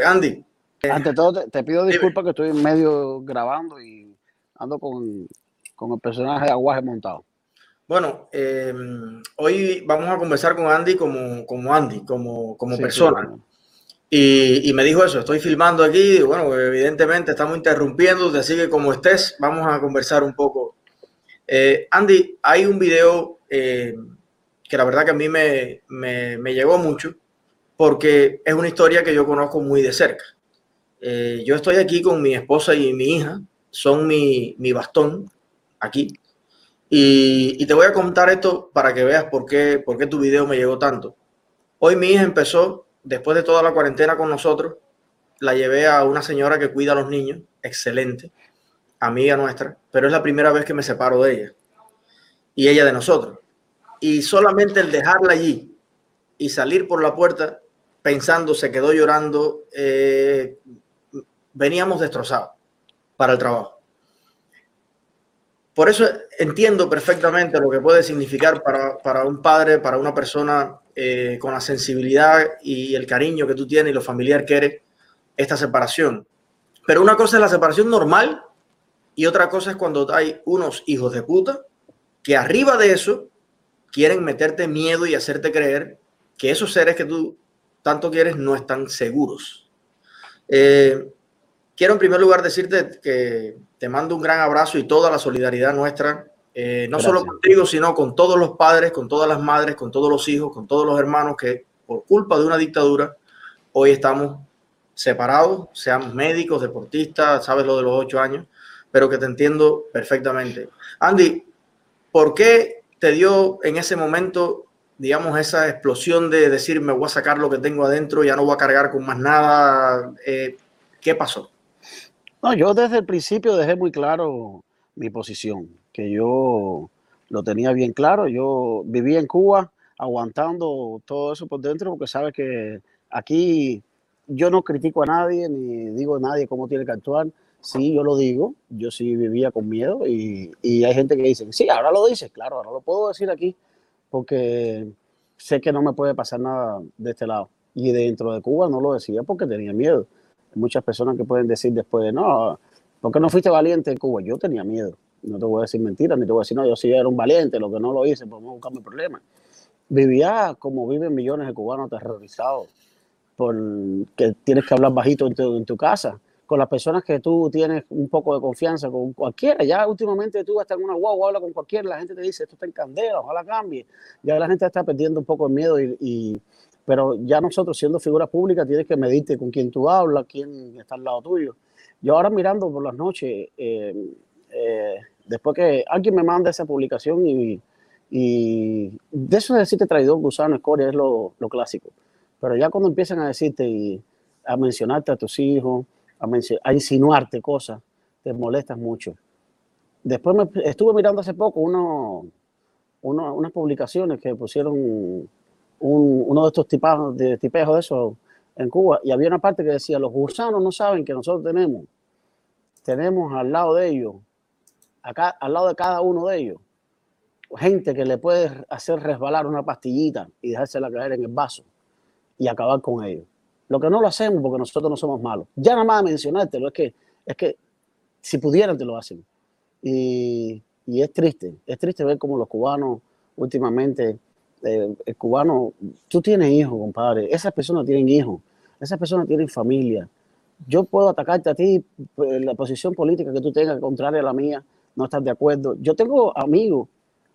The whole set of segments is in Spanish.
Andy. Ante todo, te, pido disculpas que estoy medio grabando y ando con, con el personaje de Aguaje montado. Bueno, eh, hoy vamos a conversar con Andy como, como Andy, como, como persona. Y, y, me dijo eso, estoy filmando aquí, bueno, evidentemente estamos interrumpiendo, así que como estés, vamos a conversar un poco. Eh, Andy, hay un video eh, que la verdad que a mí me, me, me llegó mucho, porque es una historia que yo conozco muy de cerca. Eh, yo estoy aquí con mi esposa y mi hija, son mi, mi bastón aquí. Y, te voy a contar esto para que veas por qué, por qué tu video me llegó tanto. Hoy mi hija empezó, después de toda la cuarentena con nosotros, la llevé a una señora que cuida a los niños, excelente, amiga nuestra, pero es la primera vez que me separo de ella y ella de nosotros. Y solamente el dejarla allí y salir por la puerta pensando, se quedó llorando, eh, veníamos destrozados para el trabajo. Por eso entiendo perfectamente lo que puede significar para, para un padre, para una persona eh, con la sensibilidad y el cariño que tú tienes y lo familiar que eres, esta separación. Pero una cosa es la separación normal y otra cosa es cuando hay unos hijos de puta que arriba de eso quieren meterte miedo y hacerte creer que esos seres que tú tanto quieres no están seguros. Eh, quiero en primer lugar decirte que te mando un gran abrazo y toda la solidaridad nuestra, eh, no Gracias. solo contigo, sino con todos los padres, con todas las madres, con todos los hijos, con todos los hermanos que por culpa de una dictadura hoy estamos separados, seamos médicos, deportistas, sabes lo de los ocho años, pero que te entiendo perfectamente. Andy, ¿por qué te dio en ese momento digamos, esa explosión de decir, me voy a sacar lo que tengo adentro, ya no voy a cargar con más nada. Eh, ¿Qué pasó? No, yo desde el principio dejé muy claro mi posición, que yo lo tenía bien claro. Yo vivía en Cuba aguantando todo eso por dentro, porque sabes que aquí yo no critico a nadie ni digo a nadie cómo tiene que actuar. Sí, yo lo digo, yo sí vivía con miedo y, y hay gente que dice, sí, ahora lo dices, claro, ahora lo puedo decir aquí porque sé que no me puede pasar nada de este lado. Y dentro de Cuba no lo decía porque tenía miedo. Hay muchas personas que pueden decir después de, no, ¿por qué no fuiste valiente en Cuba? Yo tenía miedo. No te voy a decir mentiras, ni te voy a decir, no, yo sí era un valiente, lo que no lo hice, pues buscar mi problema. Vivía como viven millones de cubanos aterrorizados por que tienes que hablar bajito en tu, en tu casa con las personas que tú tienes un poco de confianza, con cualquiera. Ya últimamente tú estás en una guagua, habla con cualquiera, la gente te dice, esto está en candela, ojalá cambie. Ya la gente está perdiendo un poco el miedo, y, y pero ya nosotros siendo figuras públicas tienes que medirte con quién tú hablas, quién está al lado tuyo. Yo ahora mirando por las noches, eh, eh, después que alguien me manda esa publicación y, y de eso de decirte traidor, gusano, escoria, es lo, lo clásico. Pero ya cuando empiezan a decirte y a mencionarte a tus hijos, a, insinuarte cosas, te molestas mucho. Después me estuve mirando hace poco uno, uno, unas publicaciones que pusieron un, uno de estos tipajos, de tipejos de eso en Cuba y había una parte que decía, los gusanos no saben que nosotros tenemos, tenemos al lado de ellos, acá, al lado de cada uno de ellos, gente que le puede hacer resbalar una pastillita y dejársela caer en el vaso y acabar con ellos. Lo que no lo hacemos porque nosotros no somos malos. Ya nada más mencionártelo, es que, es que si pudieran te lo hacen. Y, y es triste, es triste ver cómo los cubanos últimamente, eh, el cubano, tú tienes hijos, compadre, esas personas tienen hijos, esas personas tienen familia. Yo puedo atacarte a ti en la posición política que tú tengas, contraria a la mía, no estás de acuerdo. Yo tengo amigos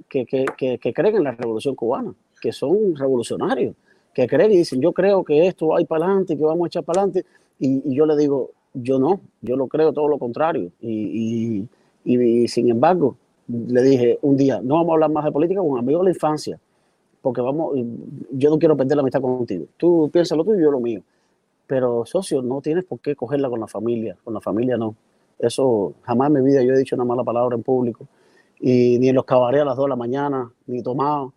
que, que, que creen en la revolución cubana, que son revolucionarios que creen y dicen, yo creo que esto va para adelante, que vamos a echar para adelante, y, yo le digo, yo no, yo lo creo todo lo contrario. Y, y, sin embargo, le dije un día, no vamos a hablar más de política con amigos de la infancia, porque vamos, yo no quiero perder la amistad contigo. Tú piensas lo tuyo y yo lo mío. Pero, socio, no tienes por qué cogerla con la familia, con la familia no. Eso jamás en mi vida yo he dicho una mala palabra en público, y ni en los cabarets a las 2 de la mañana, ni tomado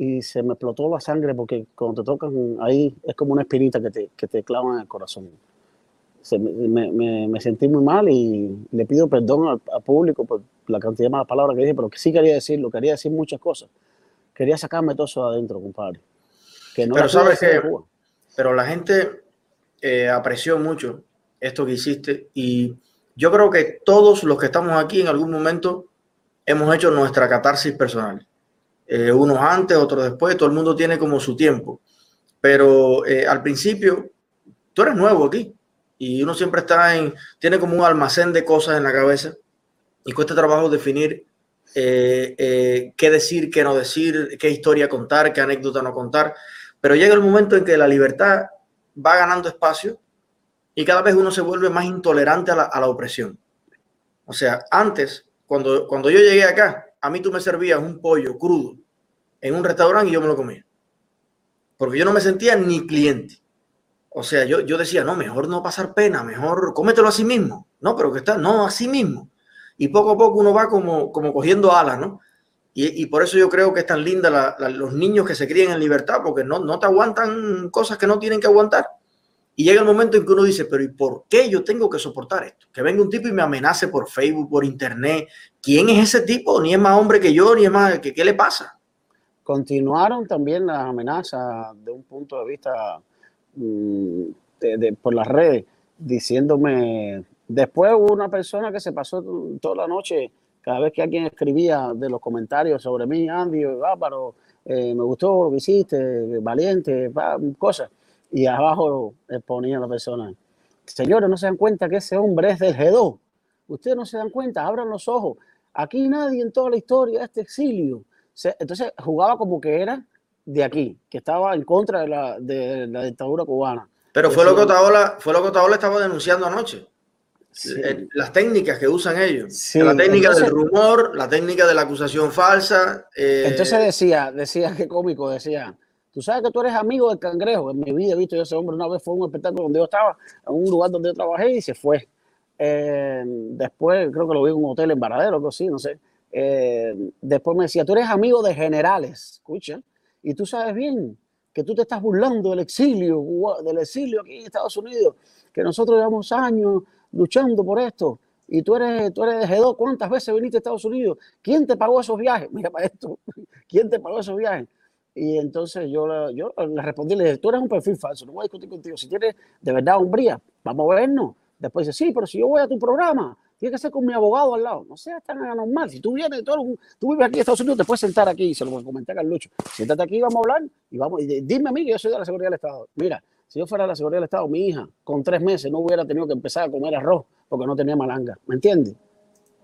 y se me explotó la sangre porque cuando te tocan ahí es como una espinita que te, que te clavan en el corazón. Se, me, me, me, sentí muy mal y le pido perdón al, al, público por la cantidad de malas palabras que dije, pero que sí quería decirlo, quería decir muchas cosas. Quería sacarme todo eso de adentro, compadre. Que no pero sabes que, pero la gente, eh, apreció mucho esto que hiciste y yo creo que todos los que estamos aquí en algún momento hemos hecho nuestra catarsis personal. Eh, unos antes, otros después, todo el mundo tiene como su tiempo. Pero eh, al principio, tú eres nuevo aquí y uno siempre está en, tiene como un almacén de cosas en la cabeza y cuesta trabajo definir qué decir, qué no decir, qué historia contar, qué anécdota no contar. Pero llega el momento en que la libertad va ganando espacio y cada vez uno se vuelve más intolerante a la, opresión. O sea, antes, cuando, cuando yo llegué acá, a mí tú me servías un pollo crudo en un restaurante y yo me lo comía. Porque yo no me sentía ni cliente. O sea, yo, yo decía, no, mejor no pasar pena, mejor cómetelo a sí mismo. No, pero que está, no, a sí mismo. Y poco a poco uno va como, como cogiendo alas, ¿no? Y, por eso yo creo que es tan linda los niños que se crían en libertad, porque no, no te aguantan cosas que no tienen que aguantar. Y llega el momento en que uno dice, pero ¿y por qué yo tengo que soportar esto? Que venga un tipo y me amenace por Facebook, por internet. ¿Quién es ese tipo? Ni es más hombre que yo, ni es más... ¿Qué, qué le pasa? Continuaron también las amenazas de un punto de vista mm, por las redes, diciéndome... Después hubo una persona que se pasó toda la noche cada vez que alguien escribía de los comentarios sobre mí, Andy, Bárbaro, eh, me gustó lo que hiciste, valiente, cosas. Y abajo ponía la persona, señores, no se dan cuenta que ese hombre es del G2. Ustedes no se dan cuenta, abran los ojos. Aquí nadie en toda la historia de este exilio. Entonces jugaba como que era de aquí, que estaba en contra de la, de la dictadura cubana. Pero fue lo, que Otaola, fue lo que Otaola estaba denunciando anoche. Eh, las técnicas que usan ellos. La técnica del rumor, la técnica de la acusación falsa. Eh, entonces decía, decía, qué cómico, decía, tú sabes que tú eres amigo del cangrejo. En mi vida he visto yo ese hombre una vez, fue un espectáculo donde yo estaba, en un lugar donde yo trabajé y se fue. Eh, después creo que lo vi en un hotel en Varadero, algo así, no sé. Después me decía, tú eres amigo de generales, escucha, y tú sabes bien que tú te estás burlando del exilio, del exilio aquí en Estados Unidos, que nosotros llevamos años luchando por esto. Y tú eres, tú eres de G2, ¿cuántas veces viniste a Estados Unidos? ¿Quién te pagó esos viajes? Mira para esto, ¿quién te pagó esos viajes? Y entonces yo, yo le respondí, le dije, tú eres un perfil falso, no voy a discutir contigo. Si tienes de verdad hombría, vamos a vernos. Después dice, sí, pero si yo voy a tu programa, tiene que ser con mi abogado al lado. No seas tan anormal. Si tú vienes, todo, tú vives aquí en Estados Unidos, te puedes sentar aquí, se lo voy a comentar a Lucho. Siéntate aquí, vamos a hablar y vamos. Y dime a mí que yo soy de la seguridad del Estado. Mira, si yo fuera de la seguridad del Estado, mi hija con tres meses no hubiera tenido que empezar a comer arroz porque no tenía malanga. ¿Me entiendes?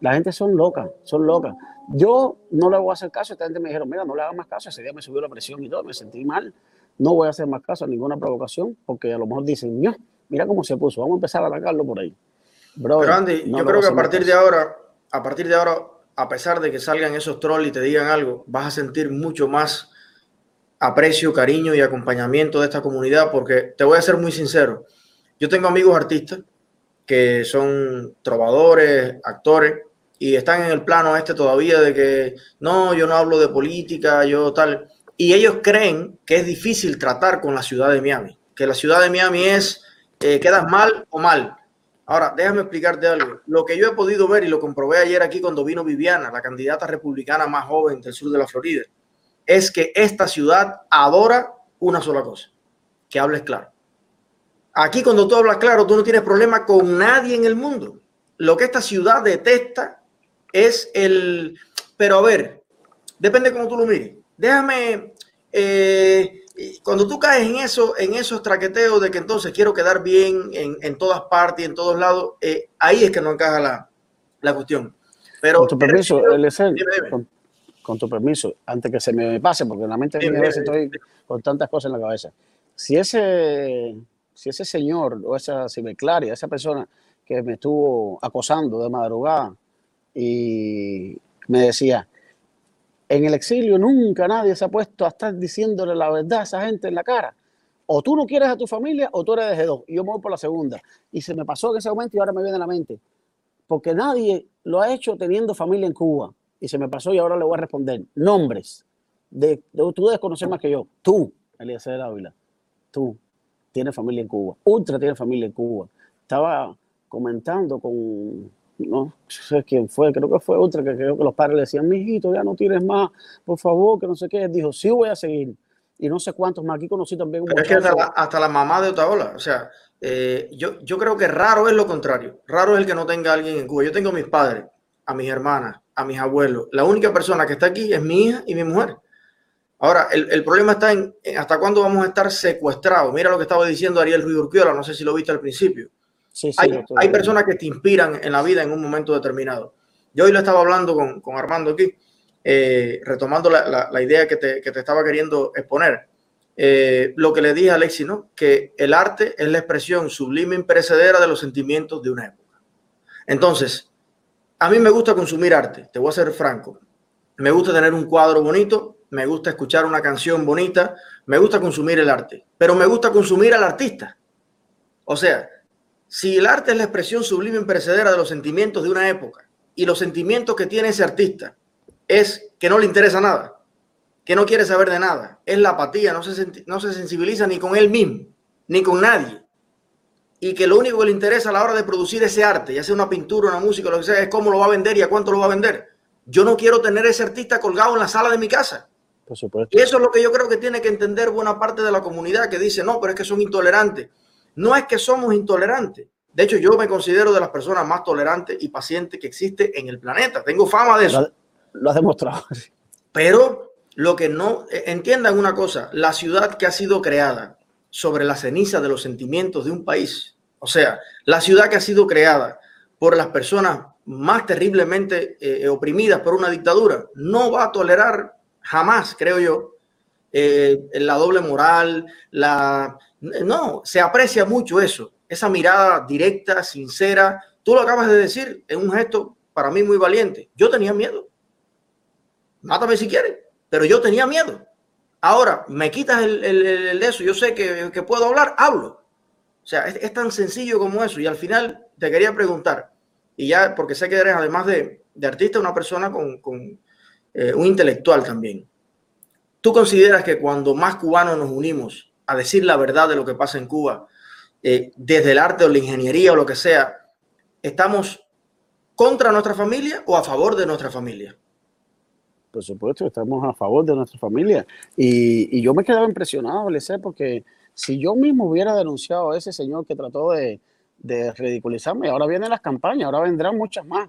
La gente son locas, son locas. Yo no le voy a hacer caso. Esta gente me dijeron, mira, no le hagas más caso. Ese día me subió la presión y todo, me sentí mal. No voy a hacer más caso a ninguna provocación porque a lo mejor dicen, mira cómo se puso, vamos a empezar a atacarlo por ahí. Pero Andy, yo creo que a partir de ahora, a partir de ahora, a pesar de que salgan esos trolls y te digan algo, vas a sentir mucho más aprecio, cariño y acompañamiento de esta comunidad, porque te voy a ser muy sincero, yo tengo amigos artistas que son trovadores, actores, y están en el plano este todavía de que no, yo no hablo de política, yo tal, y ellos creen que es difícil tratar con la ciudad de Miami, que la ciudad de Miami es, eh, quedas mal o mal. Ahora, déjame explicarte algo. Lo que yo he podido ver y lo comprobé ayer aquí cuando vino Viviana, la candidata republicana más joven del sur de la Florida, es que esta ciudad adora una sola cosa, que hables claro. Aquí cuando tú hablas claro, tú no tienes problema con nadie en el mundo. Lo que esta ciudad detesta es el... Pero a ver, depende cómo tú lo mires. Déjame... Eh, cuando tú caes en eso, en esos traqueteos de que entonces quiero quedar bien en, todas partes y en todos lados, eh, ahí es que no encaja la, la cuestión. Pero, con tu permiso, con tu permiso, antes que se me pase, porque en la mente a veces estoy con tantas cosas en la cabeza. Si ese, si ese señor o esa ciberclaria, esa persona que me estuvo acosando de madrugada y me decía, en el exilio nunca nadie se ha puesto a estar diciéndole la verdad a esa gente en la cara. O tú no quieres a tu familia o tú eres de G2. Y yo me voy por la segunda. Y se me pasó en ese momento y ahora me viene a la mente. Porque nadie lo ha hecho teniendo familia en Cuba y se me pasó y ahora le voy a responder. Nombres. De, tú debes conocer más que yo. Tú, Eliezer Ávila. Tú tienes familia en Cuba. Ultra tiene familia en Cuba. Estaba comentando con, no sé quién fue, creo que fue Ultra, que creo que los padres le decían, mijito, ya no tienes más, por favor, que no sé qué. Él dijo, sí voy a seguir. Y no sé cuántos más. Aquí conocí también un Pero es que hasta la, hasta la, mamá de Otaola, o sea, Eh, yo, yo creo que raro es lo contrario. Raro es el que no tenga alguien en Cuba. Yo tengo a mis padres, a mis hermanas, a mis abuelos. La única persona que está aquí es mi hija y mi mujer. Ahora, el, problema está en, hasta cuándo vamos a estar secuestrados. Mira lo que estaba diciendo Ariel Ruiz Urquiola, no sé si lo viste al principio. Hay, personas que te inspiran en la vida en un momento determinado. Yo hoy lo estaba hablando con, Armando aquí, eh, retomando la, idea que te, estaba queriendo exponer. Eh, lo que le dije a Alexi, ¿no? Que el arte es la expresión sublime imperecedera de los sentimientos de una época. Entonces, a mí me gusta consumir arte, te voy a ser franco. Me gusta tener un cuadro bonito, me gusta escuchar una canción bonita, me gusta consumir el arte, pero me gusta consumir al artista. O sea, si el arte es la expresión sublime imperecedera de los sentimientos de una época y los sentimientos que tiene ese artista es que no le interesa nada, que no quiere saber de nada, es la apatía, no se, no se sensibiliza ni con él mismo, ni con nadie. Y que lo único que le interesa a la hora de producir ese arte, ya sea una pintura, una música, lo que sea, es cómo lo va a vender y a cuánto lo va a vender. Yo no quiero tener ese artista colgado en la sala de mi casa. Y eso es lo que yo creo que tiene que entender buena parte de la comunidad que dice, no, pero es que son intolerantes. No es que somos intolerantes. De hecho, yo me considero de las personas más tolerantes y pacientes que existe en el planeta. Tengo fama de eso. Lo, has demostrado. Pero lo que no, e, entiendan una cosa, la ciudad que ha sido creada sobre la ceniza de los sentimientos de un país, o sea, la ciudad que ha sido creada por las personas más terriblemente eh, oprimidas por una dictadura, no va a tolerar jamás, creo yo, eh, la doble moral, la... No, se aprecia mucho eso, esa mirada directa, sincera. Tú lo acabas de decir en un gesto para mí muy valiente. Yo tenía miedo. Mátame si quieres, pero yo tenía miedo. Ahora, me quitas el, el, eso, yo sé que, que, puedo hablar, hablo. O sea, es, tan sencillo como eso. Y al final te quería preguntar, y ya porque sé que eres además de, de artista, una persona con, con eh, un intelectual también. ¿Tú consideras que cuando más cubanos nos unimos a decir la verdad de lo que pasa en Cuba, eh, desde el arte o la ingeniería o lo que sea, estamos contra nuestra familia o a favor de nuestra familia? Por supuesto, estamos a favor de nuestra familia. Y, yo me quedaba impresionado, sé porque si yo mismo hubiera denunciado a ese señor que trató de, de ridiculizarme, ahora vienen las campañas, ahora vendrán muchas más.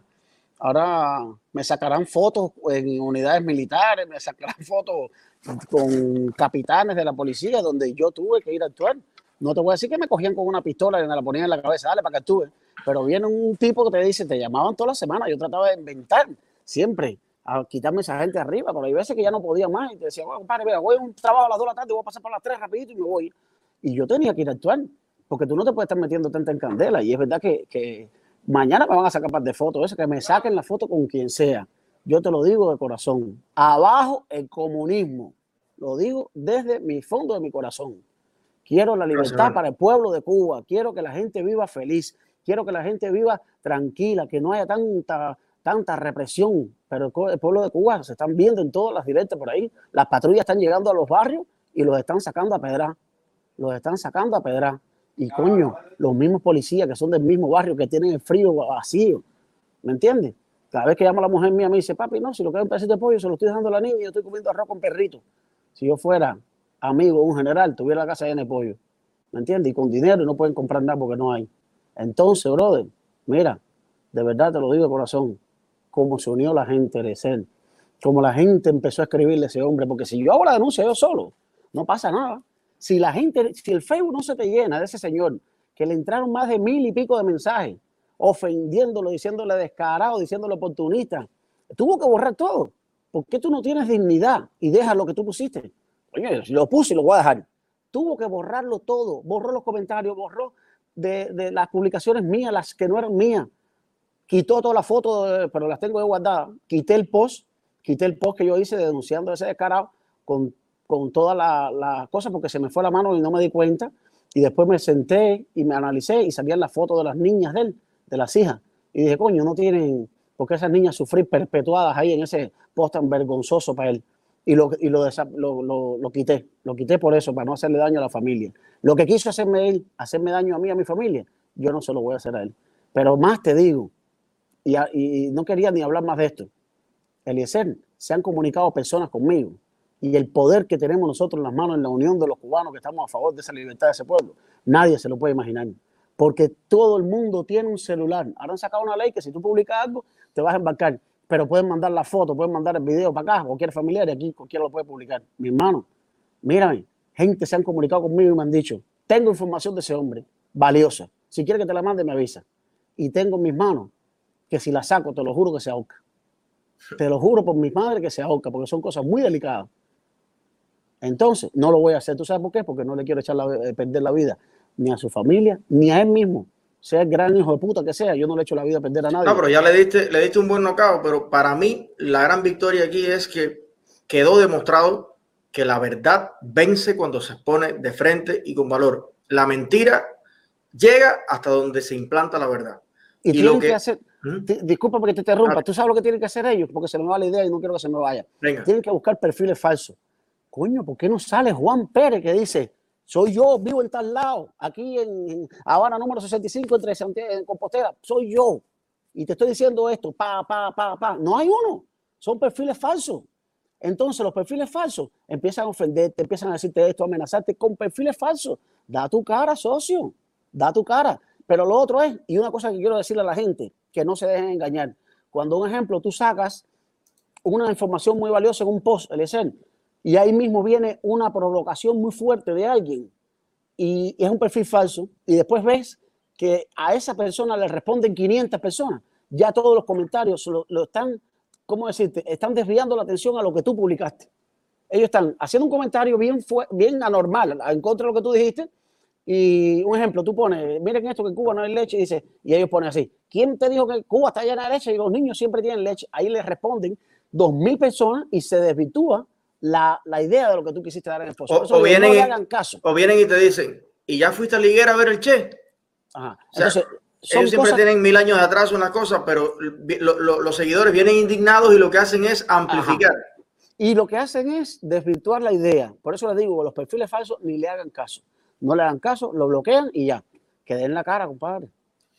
Ahora me sacarán fotos en unidades militares, me sacarán fotos con capitanes de la policía donde yo tuve que ir a actuar. No te voy a decir que me cogían con una pistola y me la ponían en la cabeza, dale para que actúe. Pero viene un tipo que te dice, te llamaban toda la semana, yo trataba de inventar siempre a quitarme esa gente arriba, pero hay veces que ya no podía más y te decía, bueno, compadre, voy a un trabajo a las 2 de la tarde, voy a pasar por las 3 rapidito y me voy. Y yo tenía que ir a actuar, porque tú no te puedes estar metiendo tanta en candela. Y es verdad que, que Mañana me van a sacar par de fotos, eso, que me saquen la foto con quien sea. Yo te lo digo de corazón. Abajo el comunismo. Lo digo desde mi fondo de mi corazón. Quiero la libertad para el pueblo de Cuba. Quiero que la gente viva feliz. Quiero que la gente viva tranquila, que no haya tanta, tanta represión. Pero el pueblo de Cuba se están viendo en todas las directas por ahí. Las patrullas están llegando a los barrios y los están sacando a pedra. Los están sacando a pedra. Y coño, los mismos policías que son del mismo barrio que tienen el frío vacío. ¿Me entiendes? Cada vez que llama la mujer mía me dice, papi, no, si lo que es un pedacito de pollo se lo estoy dejando a la niña y yo estoy comiendo arroz con perrito. Si yo fuera amigo de un general, tuviera la casa llena de pollo. ¿Me entiendes? Y con dinero no pueden comprar nada porque no hay. Entonces, brother, mira, de verdad te lo digo de corazón, cómo se unió la gente de ser, cómo la gente empezó a escribirle a ese hombre, porque si yo hago la denuncia yo solo, no pasa nada. Si la gente, si el Facebook no se te llena de ese señor, que le entraron más de mil y pico de mensajes, ofendiéndolo, diciéndole descarado, diciéndole oportunista, tuvo que borrar todo. ¿Por qué tú no tienes dignidad y dejas lo que tú pusiste? Oye, lo puse y lo voy a dejar. Tuvo que borrarlo todo, borró los comentarios, borró de, las publicaciones mías, las que no eran mías. Quitó todas las fotos, pero las tengo guardadas. Quité el post, quité el post que yo hice denunciando ese descarado con con todas las cosas porque se me fue la mano y no me di cuenta. Y después me senté y me analicé y salían las fotos de las niñas de él, de las hijas. Y dije, coño, no tienen porque esas niñas sufrir perpetuadas ahí en ese post tan vergonzoso para él. Y, lo, y lo, lo, lo, quité, lo quité por eso, para no hacerle daño a la familia. Lo que quiso hacerme él, hacerme daño a mí, a mi familia, yo no se lo voy a hacer a él. Pero más te digo, y, y no quería ni hablar más de esto, Eliezer, se han comunicado personas conmigo y el poder que tenemos nosotros en las manos en la unión de los cubanos que estamos a favor de esa libertad de ese pueblo. Nadie se lo puede imaginar. Porque todo el mundo tiene un celular. Ahora han sacado una ley que si tú publicas algo, te vas a embarcar. Pero pueden mandar la foto, pueden mandar el video para acá, cualquier familiar, y aquí cualquiera lo puede publicar. Mi hermano, mírame, gente se han comunicado conmigo y me han dicho, tengo información de ese hombre, valiosa. Si quieres que te la mande, me avisa. Y tengo en mis manos que si la saco, te lo juro que se ahorca. Te lo juro por mi madre que se ahorca, porque son cosas muy delicadas. Entonces, no lo voy a hacer. ¿Tú sabes por qué? Porque no le quiero echar eh, perder la vida ni a su familia, ni a él mismo. Sea el gran hijo de puta que sea, yo no le echo la vida a perder a nadie. No, pero ya le diste, le diste un buen knockout, pero para mí la gran victoria aquí es que quedó demostrado que la verdad vence cuando se pone de frente y con valor. La mentira llega hasta donde se implanta la verdad. Y, tienen que, hacer, ¿Mm? disculpa porque te interrumpa, tú sabes lo que tienen que hacer ellos, porque se me va la idea y no quiero que se me vaya. Tienen que buscar perfiles falsos. Coño, ¿por qué no sale Juan Pérez que dice, soy yo, vivo en tal lado, aquí en, Habana número 65, entre en Compostela, soy yo. Y te estoy diciendo esto, pa, pa, pa, pa. No hay uno, son perfiles falsos. Entonces los perfiles falsos empiezan a ofenderte, empiezan a decirte esto, amenazarte con perfiles falsos. Da tu cara, socio, da tu cara. Pero lo otro es, y una cosa que quiero decirle a la gente, que no se dejen engañar. Cuando un ejemplo tú sacas una información muy valiosa en un post, el y ahí mismo viene una provocación muy fuerte de alguien y, es un perfil falso y después ves que a esa persona le responden 500 personas, ya todos los comentarios lo, están, ¿cómo decirte? Están desviando la atención a lo que tú publicaste. Ellos están haciendo un comentario bien, bien anormal en contra de lo que tú dijiste y un ejemplo, tú pones, miren esto que en Cuba no hay leche, y dice, y ellos ponen así, ¿quién te dijo que Cuba está llena de leche y los niños siempre tienen leche? Ahí les responden dos mil personas y se desvirtúa la, la, idea de lo que tú quisiste dar en el post. O, vienen, y, caso. o vienen y te dicen, ¿y ya fuiste a Liguera a ver el Che? Ajá. Entonces, ellos siempre tienen mil años de atrás una cosa, pero los seguidores vienen indignados y lo que hacen es amplificar. Y lo que hacen es desvirtuar la idea. Por eso les digo, los perfiles falsos ni le hagan caso. No le hagan caso, lo bloquean y ya. Que den la cara, compadre.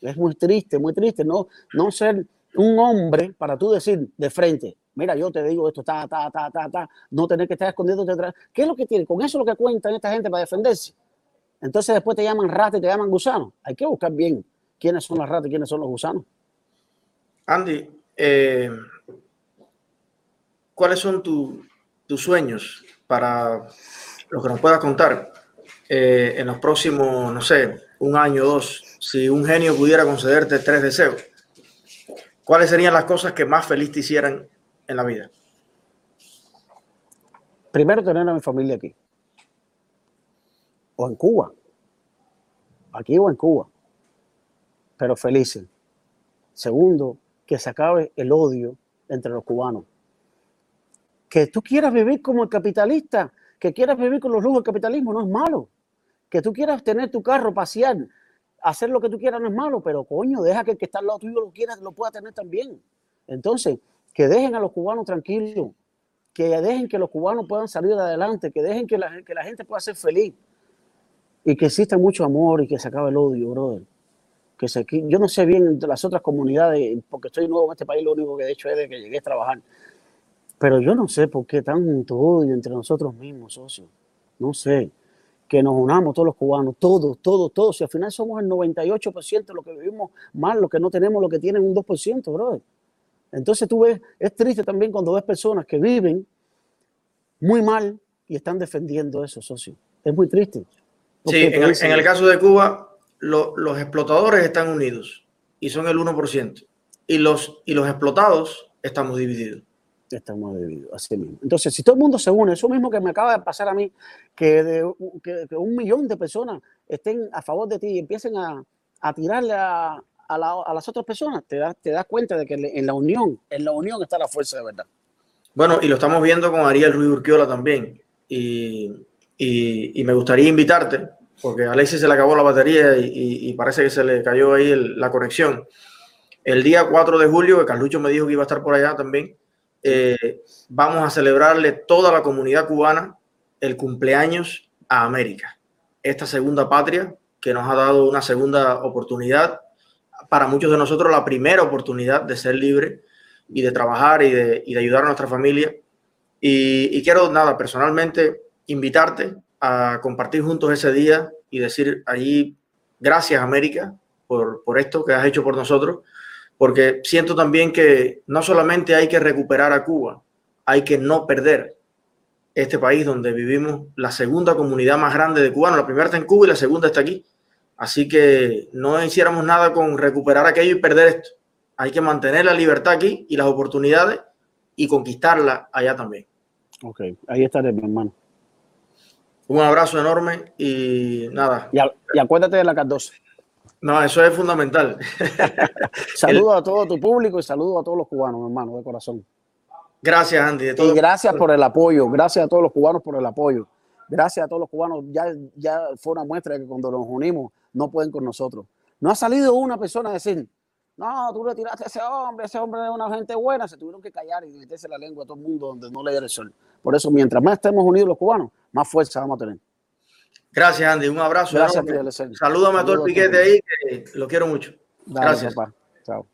Es muy triste, muy triste no, no ser un hombre para tú decir de frente, mira, yo te digo esto, ta, ta, ta, ta, no tener que estar escondiendo detrás. ¿Qué es lo que tiene? Con eso es lo que cuentan esta gente para defenderse. Entonces después te llaman rata y te llaman gusano. Hay que buscar bien quiénes son las ratas y quiénes son los gusanos. Andy, eh, ¿cuáles son tus sueños para lo que nos puedas contar eh, en los próximos, no sé, un año o dos? Si un genio pudiera concederte tres deseos, ¿cuáles serían las cosas que más feliz te hicieran en la vida? Primero, tener a mi familia aquí. O en Cuba. Aquí o en Cuba. Pero felices. Segundo, que se acabe el odio entre los cubanos. Que tú quieras vivir como el capitalista, que quieras vivir con los lujos del capitalismo, no es malo. Que tú quieras tener tu carro, pasear, hacer lo que tú quieras no es malo, pero coño, deja que el que está al lado tuyo lo quiera, lo pueda tener también. Entonces, que dejen a los cubanos tranquilos, que dejen que los cubanos puedan salir adelante, que dejen que la, que la gente pueda ser feliz y que exista mucho amor y que se acabe el odio, brother. Que se, yo no sé bien de las otras comunidades, porque estoy nuevo en este país, lo único que he hecho es que llegué a trabajar. Pero yo no sé por qué tanto odio entre nosotros mismos, socios. No sé. Que nos unamos todos los cubanos, todos, todos, todos. Y al final somos el 98% de lo que vivimos mal, lo que no tenemos, lo que tienen un 2%, brother. Entonces tú ves, es triste también cuando ves personas que viven muy mal y están defendiendo eso, socio. Es muy triste. Sí, en el, caso de Cuba, los explotadores están unidos y son el 1%. Y los, y los explotados estamos divididos. Estamos divididos, así mismo. Entonces, si todo el mundo se une, eso mismo que me acaba de pasar a mí, que, de, que, un millón de personas estén a favor de ti y empiecen a, a tirarle a, a, las otras personas, te das, te das cuenta de que en la unión, en la unión está la fuerza de verdad. Bueno, y lo estamos viendo con Ariel Ruiz Urquiola también. Y, y, me gustaría invitarte, porque a Alexis se le acabó la batería y, parece que se le cayó ahí la conexión. El día 4 de julio, que Carlucho me dijo que iba a estar por allá también, eh, vamos a celebrarle toda la comunidad cubana el cumpleaños a América. Esta segunda patria que nos ha dado una segunda oportunidad para muchos de nosotros la primera oportunidad de ser libre y de trabajar y de, ayudar a nuestra familia. Y, quiero, nada, personalmente invitarte a compartir juntos ese día y decir allí gracias América por, por esto que has hecho por nosotros, porque siento también que no solamente hay que recuperar a Cuba, hay que no perder este país donde vivimos la segunda comunidad más grande de cubanos. La primera está en Cuba y la segunda está aquí. Así que no hiciéramos nada con recuperar aquello y perder esto. Hay que mantener la libertad aquí y las oportunidades y conquistarla allá también. Ok, ahí estaré, mi hermano. Un abrazo enorme y nada. Y, acuérdate de la CAT No, eso es fundamental. saludo a todo tu público y saludo a todos los cubanos, mi hermano, de corazón. Gracias, Andy. De todo y gracias por el apoyo. Gracias a todos los cubanos por el apoyo. Gracias a todos los cubanos. Ya, ya fue una muestra de que cuando nos unimos no pueden con nosotros. No ha salido una persona a decir, no, tú le tiraste a ese hombre, ese hombre es una gente buena. Se tuvieron que callar y meterse la lengua a todo el mundo donde no le diera el sol. Por eso, mientras más estemos unidos los cubanos, más fuerza vamos a tener. Gracias, Andy. Un abrazo. Gracias, Salúdame a todo el piquete ahí, que lo quiero mucho. Gracias. Papá. Chao.